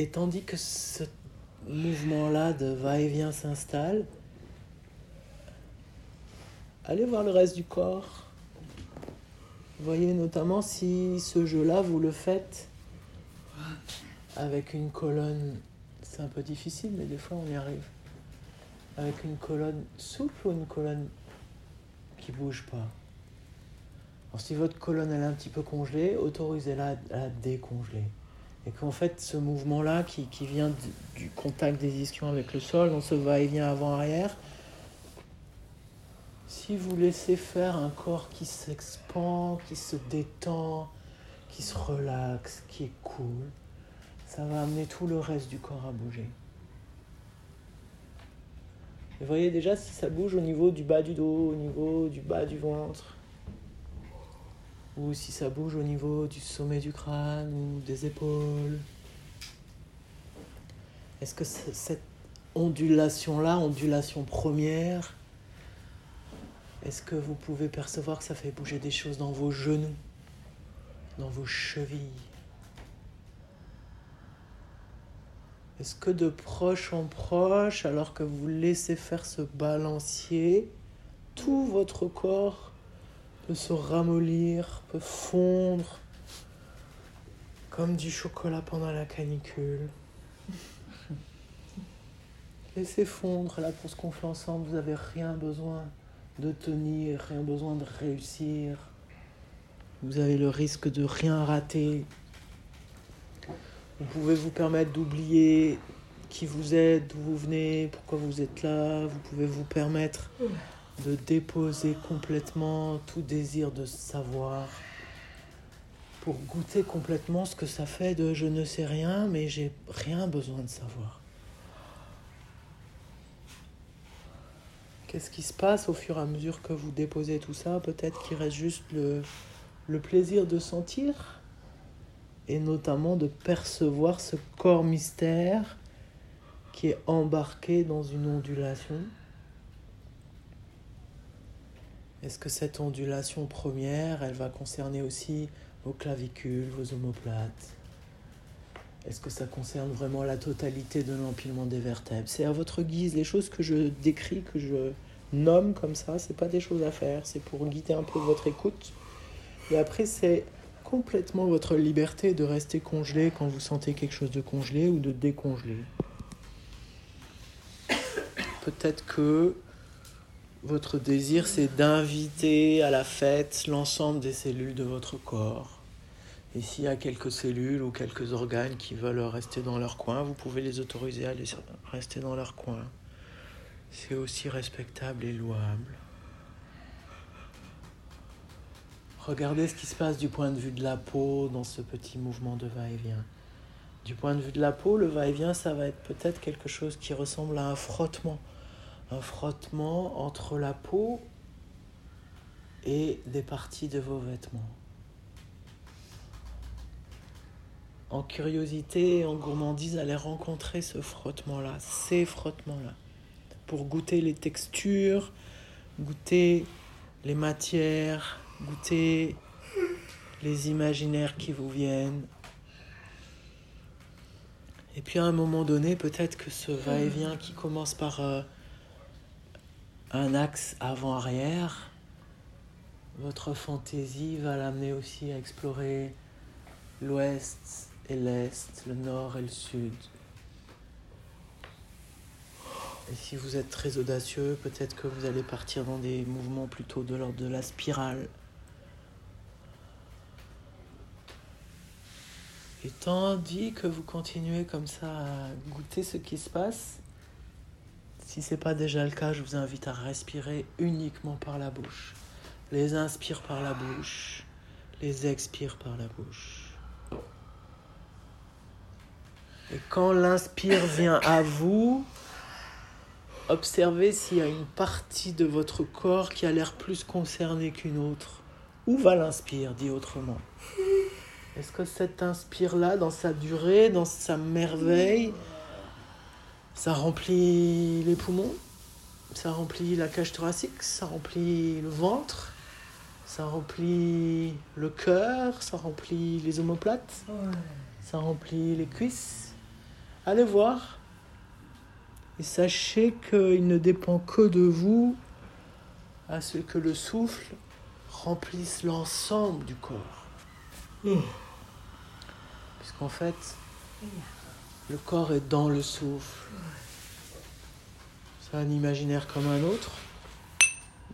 Et tandis que ce mouvement-là de va-et-vient s'installe, allez voir le reste du corps. Voyez notamment si ce jeu-là, vous le faites avec une colonne. C'est un peu difficile, mais des fois on y arrive. Avec une colonne souple ou une colonne qui bouge pas? Alors si votre colonne elle est un petit peu congelée, autorisez-la à la décongeler. Et qu'en fait ce mouvement-là qui, qui vient du, contact des ischions avec le sol, on se va-et-vient avant-arrière, si vous laissez faire un corps qui s'expand, qui se détend, qui se relaxe, qui est cool, ça va amener tout le reste du corps à bouger. Et voyez déjà si ça bouge au niveau du bas du dos, au niveau du bas du ventre, ou si ça bouge au niveau du sommet du crâne ou des épaules. Est-ce que cette ondulation-là, ondulation première, est-ce que vous pouvez percevoir que ça fait bouger des choses dans vos genoux, dans vos chevilles? Est-ce que de proche en proche, alors que vous laissez faire ce balancier, tout votre corps peut se ramollir, peut fondre comme du chocolat pendant la canicule Laissez fondre, là pour ce qu'on fait ensemble, vous n'avez rien besoin de tenir, rien besoin de réussir. Vous avez le risque de rien rater. Vous pouvez vous permettre d'oublier qui vous êtes, d'où vous venez, pourquoi vous êtes là. Vous pouvez vous permettre de déposer complètement tout désir de savoir pour goûter complètement ce que ça fait de je ne sais rien, mais j'ai rien besoin de savoir. Qu'est-ce qui se passe au fur et à mesure que vous déposez tout ça? Peut-être qu'il reste juste le, le plaisir de sentir et notamment de percevoir ce corps mystère qui est embarqué dans une ondulation. Est-ce que cette ondulation première, elle va concerner aussi vos clavicules, vos omoplates? Est-ce que ça concerne vraiment la totalité de l'empilement des vertèbres? C'est à votre guise. Les choses que je décris, que je nomme comme ça, c'est pas des choses à faire. C'est pour guider un peu votre écoute. Et après, c'est complètement votre liberté de rester congelé quand vous sentez quelque chose de congelé ou de décongelé. Peut-être que votre désir, c'est d'inviter à la fête l'ensemble des cellules de votre corps. Et s'il y a quelques cellules ou quelques organes qui veulent rester dans leur coin, vous pouvez les autoriser à rester dans leur coin. C'est aussi respectable et louable. Regardez ce qui se passe du point de vue de la peau dans ce petit mouvement de va-et-vient. Du point de vue de la peau, le va-et-vient, ça va être peut-être quelque chose qui ressemble à un frottement. Un frottement entre la peau et des parties de vos vêtements. En curiosité, en gourmandise, allez rencontrer ce frottement-là, ces frottements-là, pour goûter les textures, goûter les matières, goûter les imaginaires qui vous viennent. Et puis à un moment donné, peut-être que ce va-et-vient qui commence par euh, un axe avant-arrière, votre fantaisie va l'amener aussi à explorer l'ouest et l'est, le nord et le sud. Et si vous êtes très audacieux, peut-être que vous allez partir dans des mouvements plutôt de l'ordre de la spirale. Et tandis que vous continuez comme ça à goûter ce qui se passe, si ce n'est pas déjà le cas, je vous invite à respirer uniquement par la bouche. Les inspire par la bouche, les expire par la bouche. Et quand l'inspire vient à vous, observez s'il y a une partie de votre corps qui a l'air plus concernée qu'une autre. Où va l'inspire, dit autrement? Est-ce que cet inspire-là, dans sa durée, dans sa merveille, ça remplit les poumons Ça remplit la cage thoracique Ça remplit le ventre Ça remplit le cœur Ça remplit les omoplates Ça remplit les cuisses Allez voir. Et sachez qu'il ne dépend que de vous à ce que le souffle remplisse l'ensemble du corps. Puisqu'en fait, le corps est dans le souffle. C'est un imaginaire comme un autre.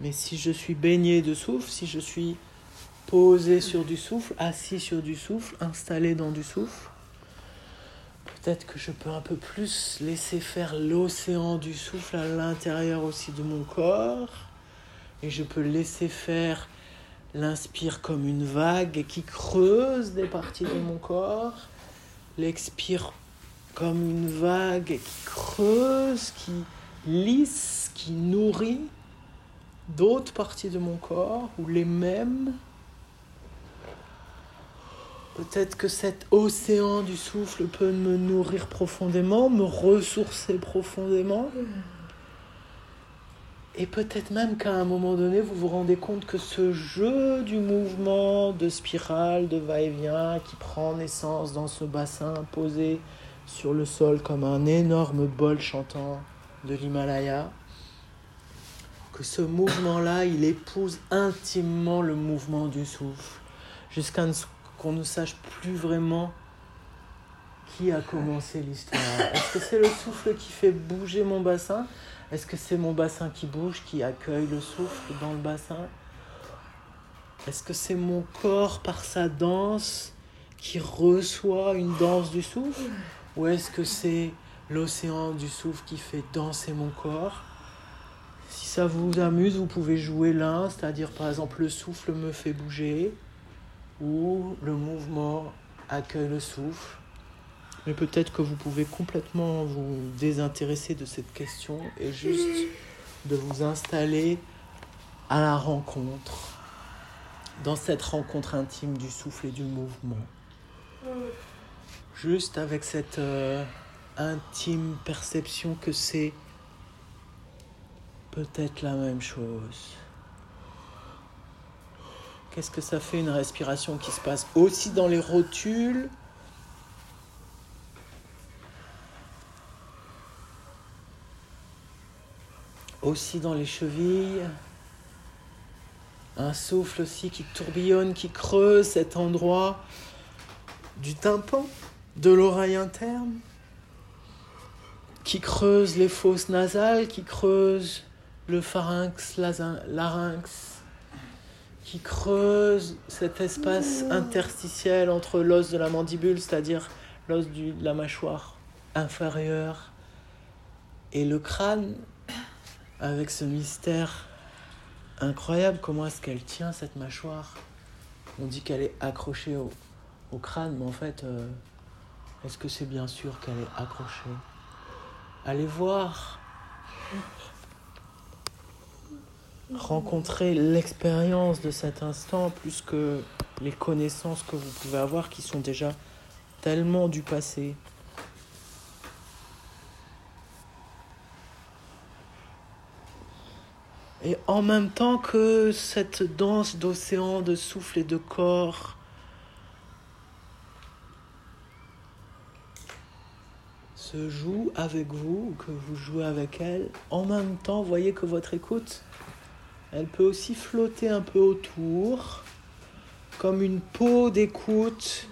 Mais si je suis baigné de souffle, si je suis posé sur du souffle, assis sur du souffle, installé dans du souffle, peut-être que je peux un peu plus laisser faire l'océan du souffle à l'intérieur aussi de mon corps. Et je peux laisser faire l'inspire comme une vague qui creuse des parties de mon corps. L'expire comme une vague qui creuse, qui lisse, qui nourrit d'autres parties de mon corps ou les mêmes. Peut-être que cet océan du souffle peut me nourrir profondément, me ressourcer profondément. Et peut-être même qu'à un moment donné, vous vous rendez compte que ce jeu du mouvement, de spirale, de va-et-vient, qui prend naissance dans ce bassin posé sur le sol comme un énorme bol chantant de l'Himalaya, que ce mouvement-là, il épouse intimement le mouvement du souffle, jusqu'à ce qu'on ne sache plus vraiment qui a commencé l'histoire. Est-ce que c'est le souffle qui fait bouger mon bassin? Est-ce que c'est mon bassin qui bouge, qui accueille le souffle dans le bassin? Est-ce que c'est mon corps par sa danse qui reçoit une danse du souffle? Ou est-ce que c'est l'océan du souffle qui fait danser mon corps? Si ça vous amuse, vous pouvez jouer l'un, c'est-à-dire par exemple le souffle me fait bouger ou le mouvement accueille le souffle. Mais peut-être que vous pouvez complètement vous désintéresser de cette question et juste de vous installer à la rencontre, dans cette rencontre intime du souffle et du mouvement. Juste avec cette euh, intime perception que c'est peut-être la même chose. Qu'est-ce que ça fait une respiration qui se passe aussi dans les rotules? Aussi dans les chevilles. Un souffle aussi qui tourbillonne, qui creuse cet endroit du tympan, de l'oreille interne, qui creuse les fosses nasales, qui creuse le pharynx, larynx, qui creuse cet espace interstitiel entre l'os de la mandibule, c'est-à-dire l'os de la mâchoire inférieure, et le crâne, avec ce mystère incroyable. Comment est-ce qu'elle tient cette mâchoire? On dit qu'elle est accrochée au, crâne, mais en fait, euh, est-ce que c'est bien sûr qu'elle est accrochée? Allez voir. Rencontrer l'expérience de cet instant plus que les connaissances que vous pouvez avoir qui sont déjà tellement du passé. Et en même temps que cette danse d'océan, de souffle et de corps se joue avec vous, ou que vous jouez avec elle, en même temps, voyez que votre écoute, elle peut aussi flotter un peu autour, comme une peau d'écoute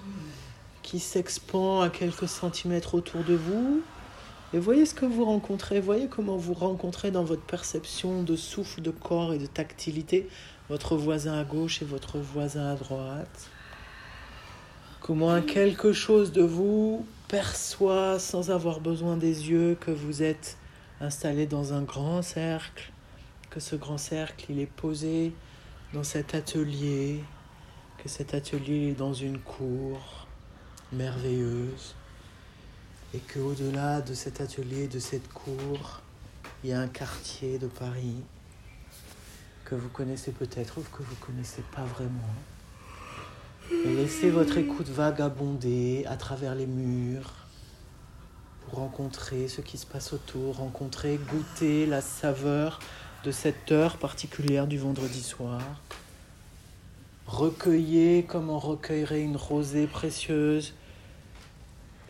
qui s'expand à quelques centimètres autour de vous. Et voyez ce que vous rencontrez, voyez comment vous rencontrez dans votre perception de souffle, de corps et de tactilité votre voisin à gauche et votre voisin à droite. Comment quelque chose de vous perçoit sans avoir besoin des yeux que vous êtes installé dans un grand cercle, que ce grand cercle il est posé dans cet atelier, que cet atelier est dans une cour merveilleuse et qu'au-delà de cet atelier, de cette cour, il y a un quartier de Paris que vous connaissez peut-être ou que vous ne connaissez pas vraiment. Laissez votre écoute vagabonder à travers les murs pour rencontrer ce qui se passe autour, rencontrer, goûter la saveur de cette heure particulière du vendredi soir. Recueillez comme on recueillerait une rosée précieuse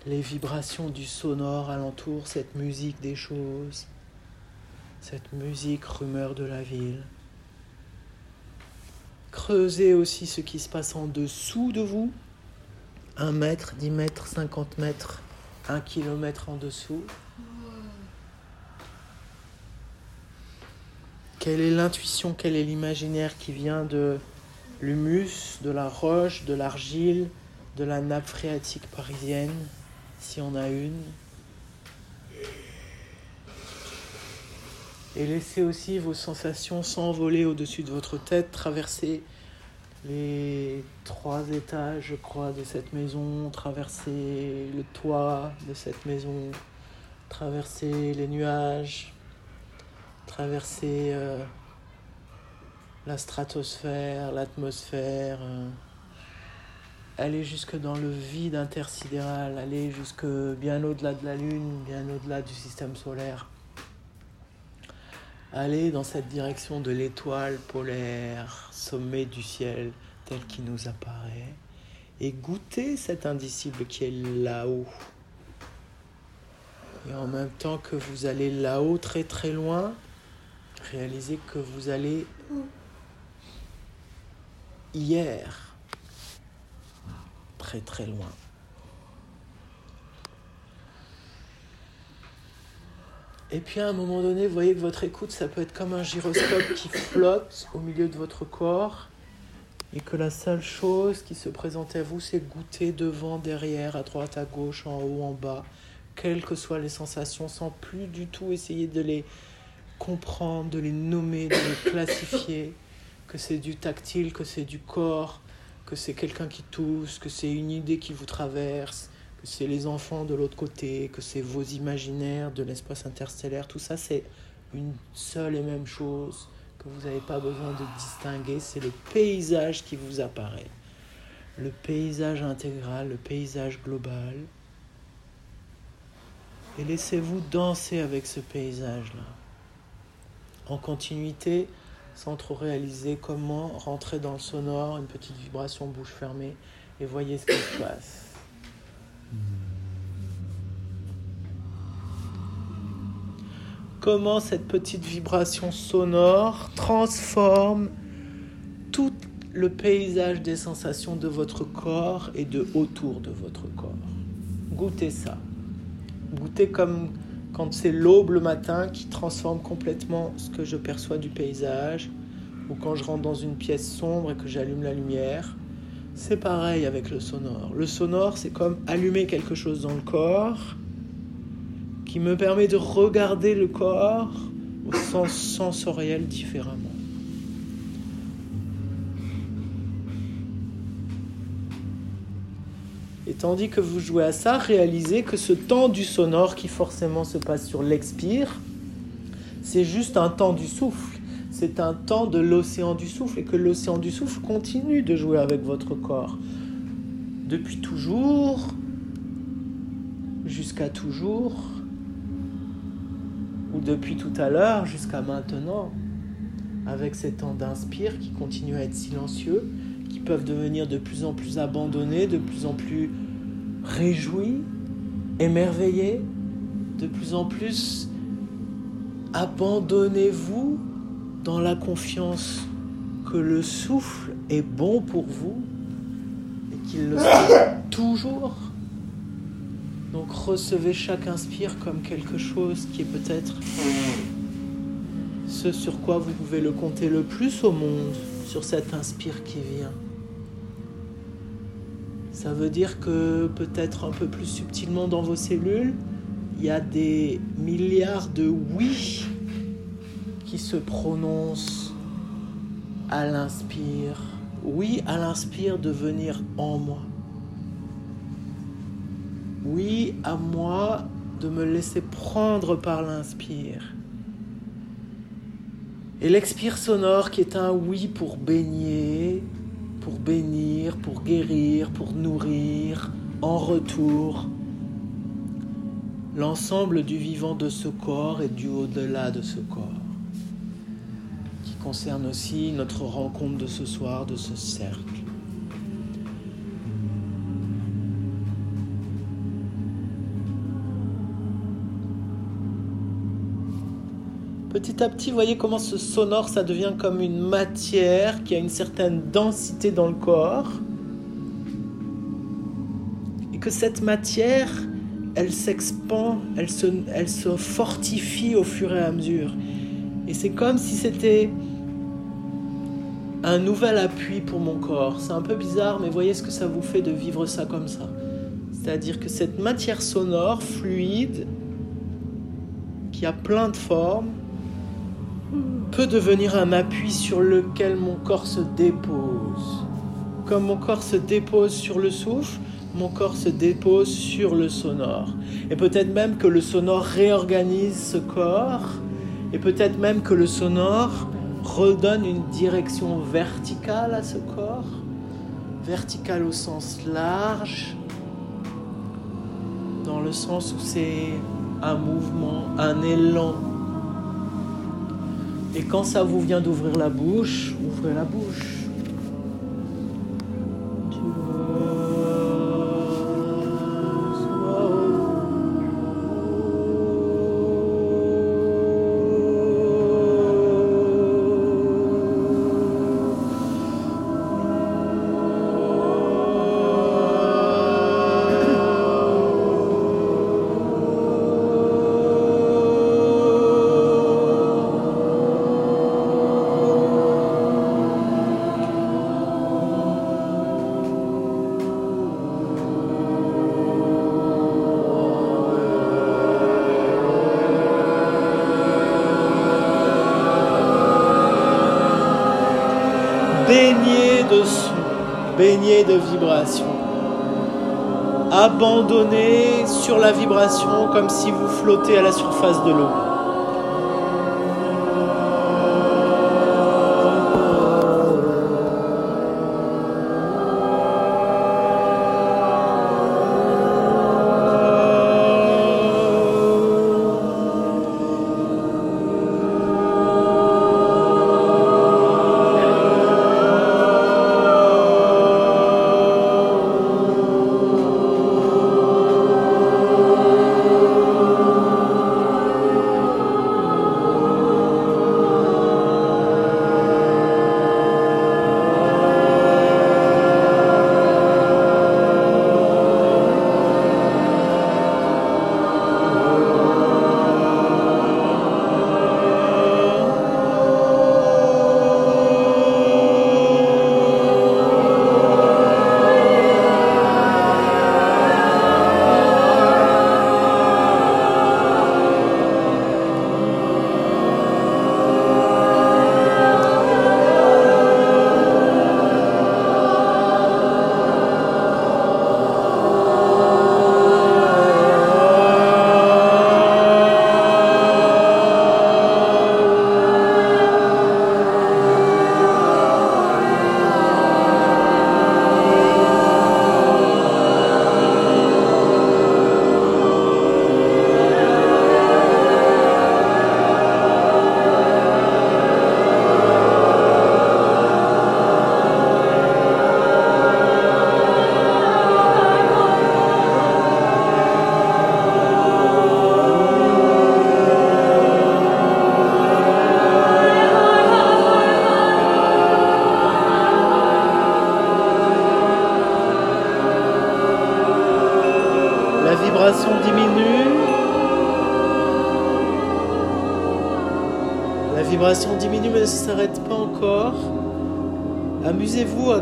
les vibrations du sonore alentour, cette musique des choses, cette musique rumeur de la ville. Creusez aussi ce qui se passe en dessous de vous, un mètre, dix mètres, cinquante mètres, un kilomètre en dessous. Quelle est l'intuition, quel est l'imaginaire qui vient de l'humus, de la roche, de l'argile, de la nappe phréatique parisienne, si on a une? Et laissez aussi vos sensations s'envoler au-dessus de votre tête, traverser les trois étages, je crois, de cette maison, traverser le toit de cette maison, traverser les nuages, traverser euh, la stratosphère, l'atmosphère, euh, aller jusque dans le vide intersidéral, aller jusque bien au-delà de la Lune, bien au-delà du système solaire. Aller dans cette direction de l'étoile polaire, sommet du ciel tel qu'il nous apparaît, et goûter cet indicible qui est là-haut. Et en même temps que vous allez là-haut très très loin, réalisez que vous allez hier, très très loin. Et puis à un moment donné, vous voyez que votre écoute, ça peut être comme un gyroscope qui flotte au milieu de votre corps et que la seule chose qui se présente à vous, c'est goûter devant, derrière, à droite, à gauche, en haut, en bas, quelles que soient les sensations, sans plus du tout essayer de les comprendre, de les nommer, de les classifier que c'est du tactile, que c'est du corps, que c'est quelqu'un qui tousse, que c'est une idée qui vous traverse, c'est les enfants de l'autre côté, que c'est vos imaginaires de l'espace interstellaire, tout ça c'est une seule et même chose que vous n'avez pas besoin de distinguer, c'est le paysage qui vous apparaît. Le paysage intégral, le paysage global. Et laissez-vous danser avec ce paysage-là. En continuité, sans trop réaliser comment rentrer dans le sonore, une petite vibration bouche fermée, et voyez ce qui se passe. Comment cette petite vibration sonore transforme tout le paysage des sensations de votre corps et de autour de votre corps. Goûtez ça. Goûtez comme quand c'est l'aube le matin qui transforme complètement ce que je perçois du paysage, ou quand je rentre dans une pièce sombre et que j'allume la lumière, c'est pareil avec le sonore. Le sonore, c'est comme allumer quelque chose dans le corps qui me permet de regarder le corps au sens sensoriel différemment. Et tandis que vous jouez à ça, réalisez que ce temps du sonore qui forcément se passe sur l'expire, c'est juste un temps du souffle. C'est un temps de l'océan du souffle et que l'océan du souffle continue de jouer avec votre corps. Depuis toujours, jusqu'à toujours, ou depuis tout à l'heure jusqu'à maintenant, avec ces temps d'inspire qui continuent à être silencieux, qui peuvent devenir de plus en plus abandonnés, de plus en plus réjouis, émerveillés, de plus en plus abandonnez-vous dans la confiance que le souffle est bon pour vous et qu'il le sera toujours. Donc recevez chaque inspire comme quelque chose qui est peut-être ce sur quoi vous pouvez le compter le plus au monde, sur cet inspire qui vient. Ça veut dire que peut-être un peu plus subtilement dans vos cellules, il y a des milliards de oui qui se prononcent à l'inspire. Oui à l'inspire de venir en moi. Oui à moi de me laisser prendre par l'inspire. Et l'expire sonore qui est un oui pour baigner, pour bénir, pour guérir, pour nourrir, en retour, l'ensemble du vivant de ce corps et du au-delà de ce corps, qui concerne aussi notre rencontre de ce soir, de ce cercle. Petit à petit, voyez comment ce sonore, ça devient comme une matière qui a une certaine densité dans le corps. Et que cette matière, elle s'expand, elle se, elle se fortifie au fur et à mesure. Et c'est comme si c'était un nouvel appui pour mon corps. C'est un peu bizarre, mais voyez ce que ça vous fait de vivre ça comme ça. C'est-à-dire que cette matière sonore, fluide, qui a plein de formes, peut devenir un appui sur lequel mon corps se dépose. Comme mon corps se dépose sur le souffle, mon corps se dépose sur le sonore. Et peut-être même que le sonore réorganise ce corps, et peut-être même que le sonore redonne une direction verticale à ce corps, verticale au sens large, dans le sens où c'est un mouvement, un élan. Et quand ça vous vient d'ouvrir la bouche, ouvrez la bouche. Vibrations. Abandonné sur la vibration comme si vous flottez à la surface de l'eau.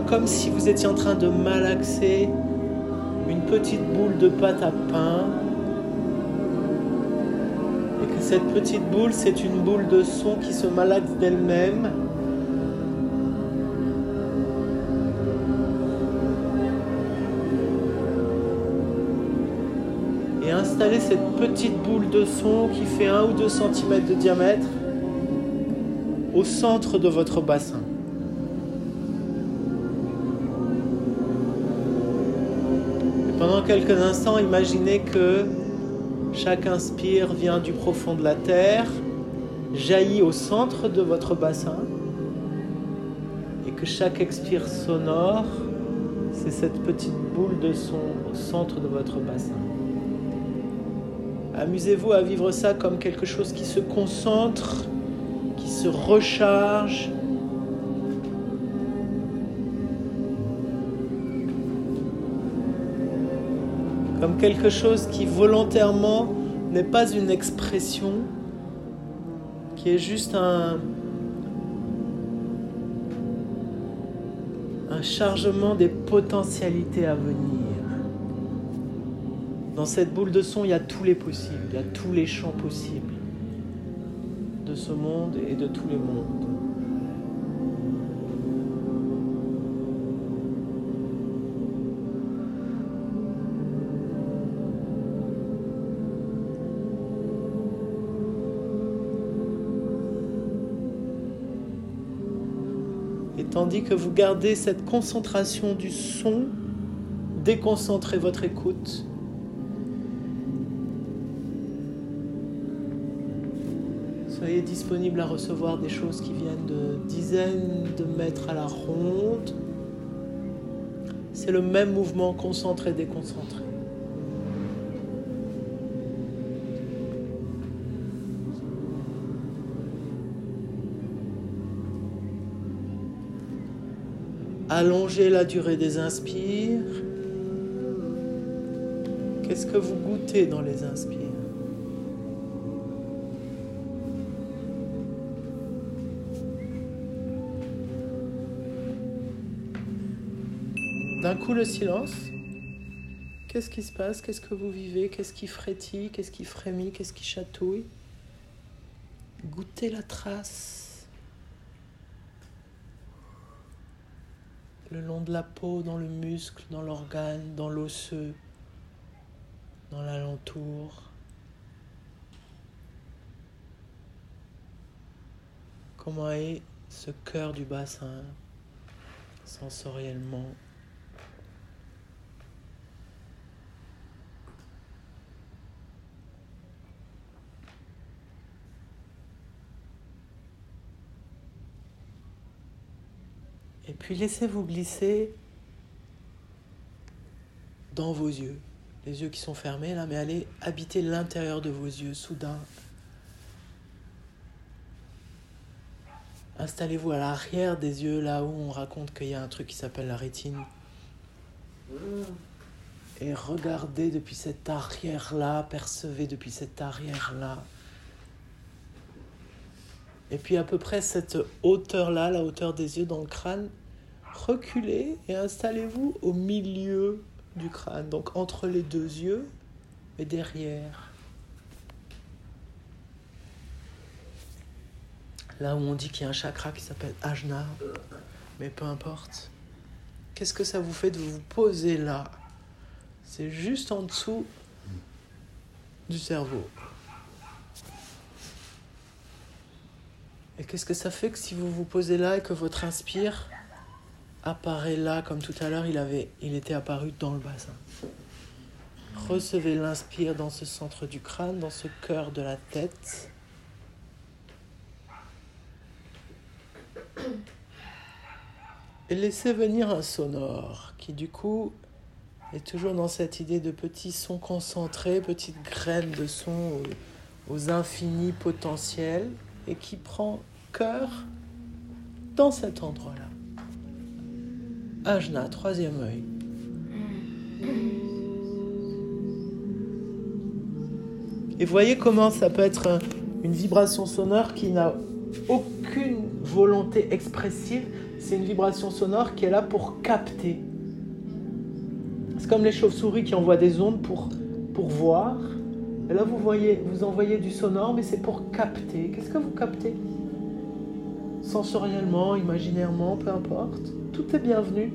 Comme si vous étiez en train de malaxer une petite boule de pâte à pain. Et que cette petite boule, c'est une boule de son qui se malaxe d'elle-même. Et installer cette petite boule de son qui fait 1 ou 2 cm de diamètre au centre de votre bassin. Pendant quelques instants, imaginez que chaque inspire vient du profond de la terre, jaillit au centre de votre bassin, et que chaque expire sonore, c'est cette petite boule de son au centre de votre bassin. Amusez-vous à vivre ça comme quelque chose qui se concentre se recharge. Comme quelque chose qui volontairement n'est pas une expression, qui est juste un, un chargement des potentialités à venir. Dans cette boule de son, il y a tous les possibles, il y a tous les champs possibles ce monde et de tous les mondes. Et tandis que vous gardez cette concentration du son, déconcentrez votre écoute Disponible à recevoir des choses qui viennent de dizaines de mètres à la ronde. C'est le même mouvement concentré-déconcentré. Allongez la durée des inspires. Qu'est-ce que vous goûtez dans les inspires? Coup, le silence. Qu'est-ce qui se passe? Qu'est-ce que vous vivez? Qu'est-ce qui frétille? Qu'est-ce qui frémit? Qu'est-ce qui chatouille? Goûtez la trace. Le long de la peau, dans le muscle, dans l'organe, dans l'osseux, dans l'alentour. Comment est ce cœur du bassin sensoriellement? Et puis laissez-vous glisser dans vos yeux. Les yeux qui sont fermés là, mais allez habiter l'intérieur de vos yeux soudain. Installez-vous à l'arrière des yeux, là où on raconte qu'il y a un truc qui s'appelle la rétine. Et regardez depuis cette arrière-là, percevez depuis cette arrière-là. Et puis à peu près cette hauteur-là, la hauteur des yeux dans le crâne, reculez et installez-vous au milieu du crâne, donc entre les deux yeux et derrière. Là où on dit qu'il y a un chakra qui s'appelle Ajna, mais peu importe. Qu'est-ce que ça vous fait de vous poser là? C'est juste en dessous du cerveau. Et qu'est-ce que ça fait que si vous vous posez là et que votre inspire apparaît là, comme tout à l'heure, il, avait, il était apparu dans le bassin. Recevez l'inspire dans ce centre du crâne, dans ce cœur de la tête. Et laissez venir un sonore qui du coup est toujours dans cette idée de petits sons concentrés, petites graines de sons aux, aux infinis potentiels et qui prend cœur dans cet endroit-là. Ajna, troisième œil. Et voyez comment ça peut être une vibration sonore qui n'a aucune volonté expressive. C'est une vibration sonore qui est là pour capter. C'est comme les chauves-souris qui envoient des ondes pour, pour voir. Et là, vous voyez, vous envoyez du sonore, mais c'est pour capter. Qu'est-ce que vous captez? Sensoriellement, imaginairement, peu importe. Tout est bienvenu,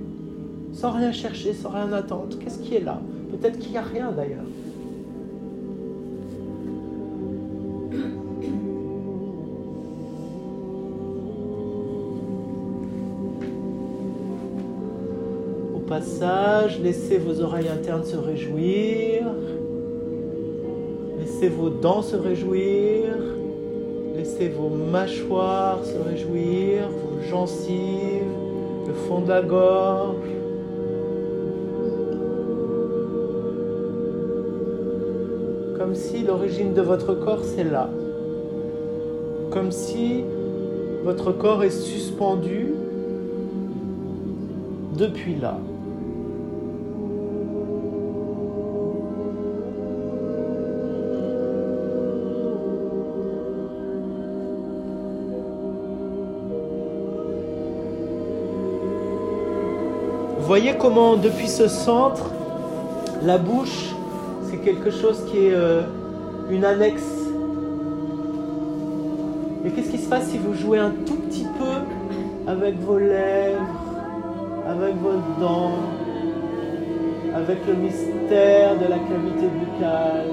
sans rien chercher, sans rien attendre. Qu'est-ce qui est là? Peut-être qu'il n'y a rien d'ailleurs. Au passage, laissez vos oreilles internes se réjouir. Laissez vos dents se réjouir. Vos mâchoires se réjouir, vos gencives, le fond de la gorge. Comme si l'origine de votre corps, c'est là. Comme si votre corps est suspendu depuis là. Voyez comment depuis ce centre, la bouche, c'est quelque chose qui est euh, une annexe. Mais qu'est-ce qui se passe si vous jouez un tout petit peu avec vos lèvres, avec vos dents, avec le mystère de la cavité buccale?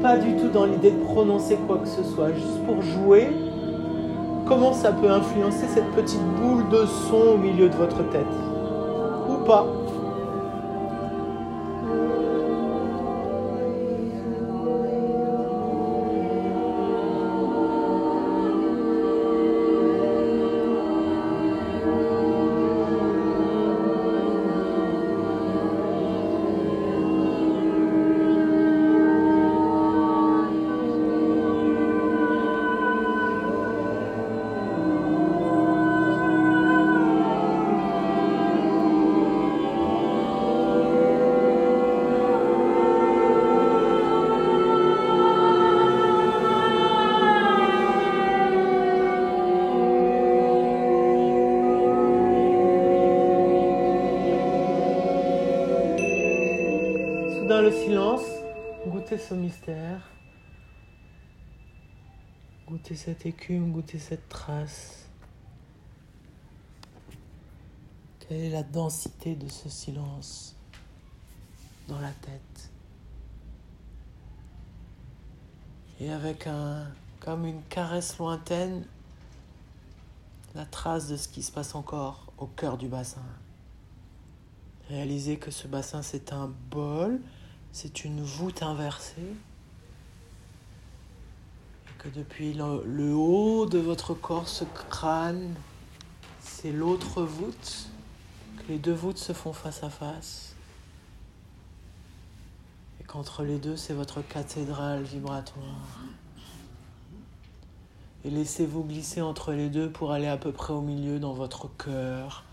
Pas du tout dans l'idée de prononcer quoi que ce soit, juste pour jouer comment ça peut influencer cette petite boule de son au milieu de votre tête? Ou pas mystère, goûtez cette écume, goûtez cette trace. Quelle est la densité de ce silence dans la tête? Et avec un, comme une caresse lointaine, la trace de ce qui se passe encore au cœur du bassin. Réalisez que ce bassin, c'est un bol c'est une voûte inversée. Et que depuis le, haut de votre corps, ce crâne, c'est l'autre voûte. Que les deux voûtes se font face à face. Et qu'entre les deux, c'est votre cathédrale vibratoire. Et laissez-vous glisser entre les deux pour aller à peu près au milieu dans votre cœur.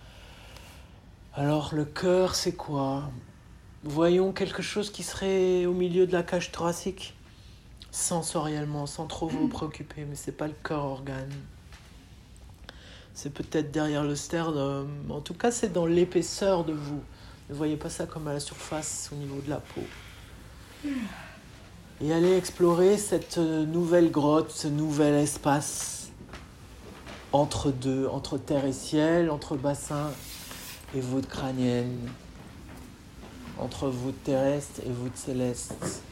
Alors le cœur, c'est quoi? Voyons quelque chose qui serait au milieu de la cage thoracique, sensoriellement, sans trop vous préoccuper, mais c'est pas le cœur organe. C'est peut-être derrière le sternum. En tout cas, c'est dans l'épaisseur de vous. Ne voyez pas ça comme à la surface, au niveau de la peau. Et allez explorer cette nouvelle grotte, ce nouvel espace entre deux, entre terre et ciel, entre bassin et voûte crânienne entre vous terrestre et vous céleste.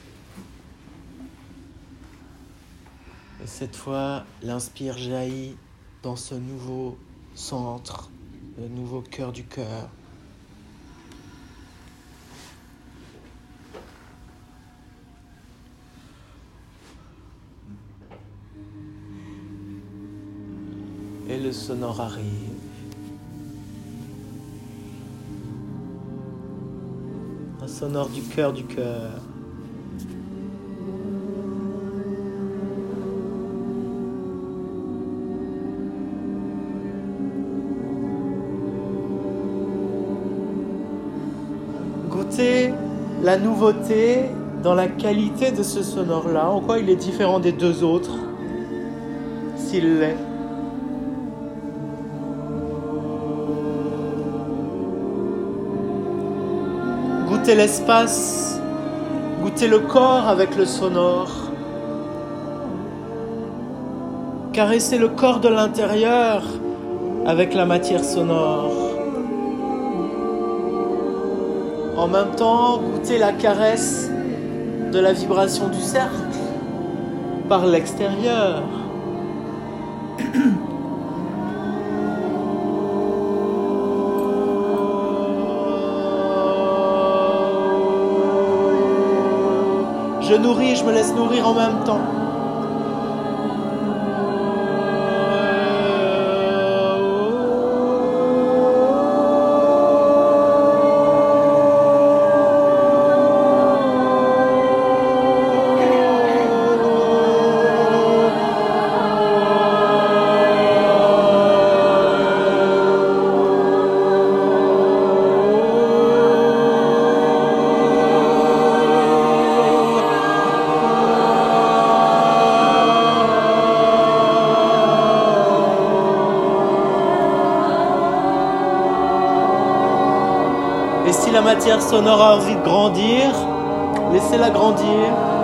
Et cette fois, l'inspire jaillit dans ce nouveau centre, le nouveau cœur du cœur. Et le sonore arrive. Sonore du cœur du cœur. Goûtez la nouveauté dans la qualité de ce sonore-là, en quoi il est différent des deux autres, s'il l'est. Goûtez l'espace, goûtez le corps avec le sonore. Caressez le corps de l'intérieur avec la matière sonore. En même temps, goûtez la caresse de la vibration du cercle par l'extérieur. Je nourris, je me laisse nourrir en même temps. Et si la matière sonore a envie de grandir, laissez-la grandir.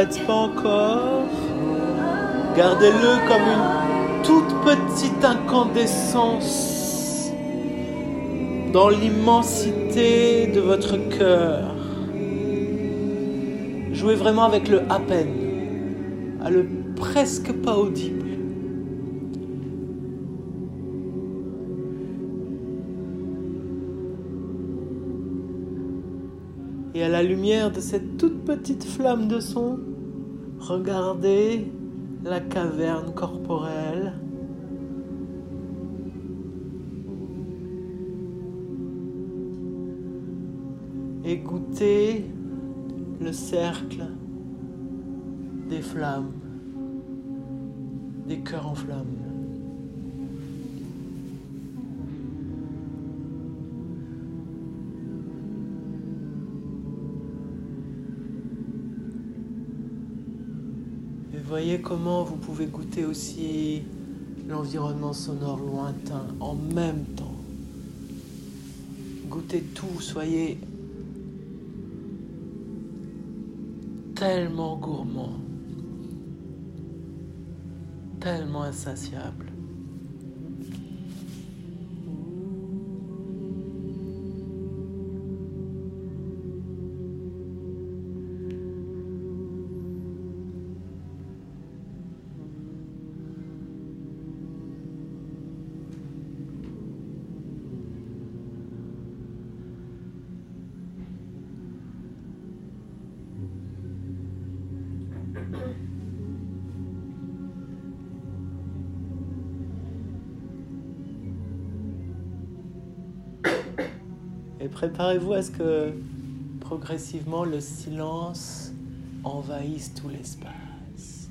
S'arrête pas encore. Gardez-le comme une toute petite incandescence dans l'immensité de votre cœur. Jouez vraiment avec le à peine, à le presque pas audible. Et à la lumière de cette toute petite flamme de son, regardez la caverne corporelle. Et goûtez le cercle des flammes, des cœurs en flammes. Voyez comment vous pouvez goûter aussi l'environnement sonore lointain en même temps. Goûtez tout, soyez tellement gourmand, tellement insatiable. Préparez-vous à ce que progressivement le silence envahisse tout l'espace.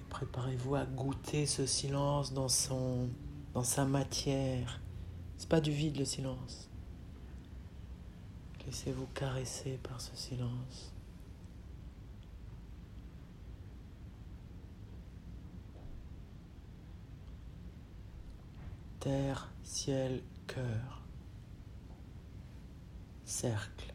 Et préparez-vous à goûter ce silence dans sa matière. C'est pas du vide le silence. Laissez-vous caresser par ce silence. Terre, ciel, cœur, cercle.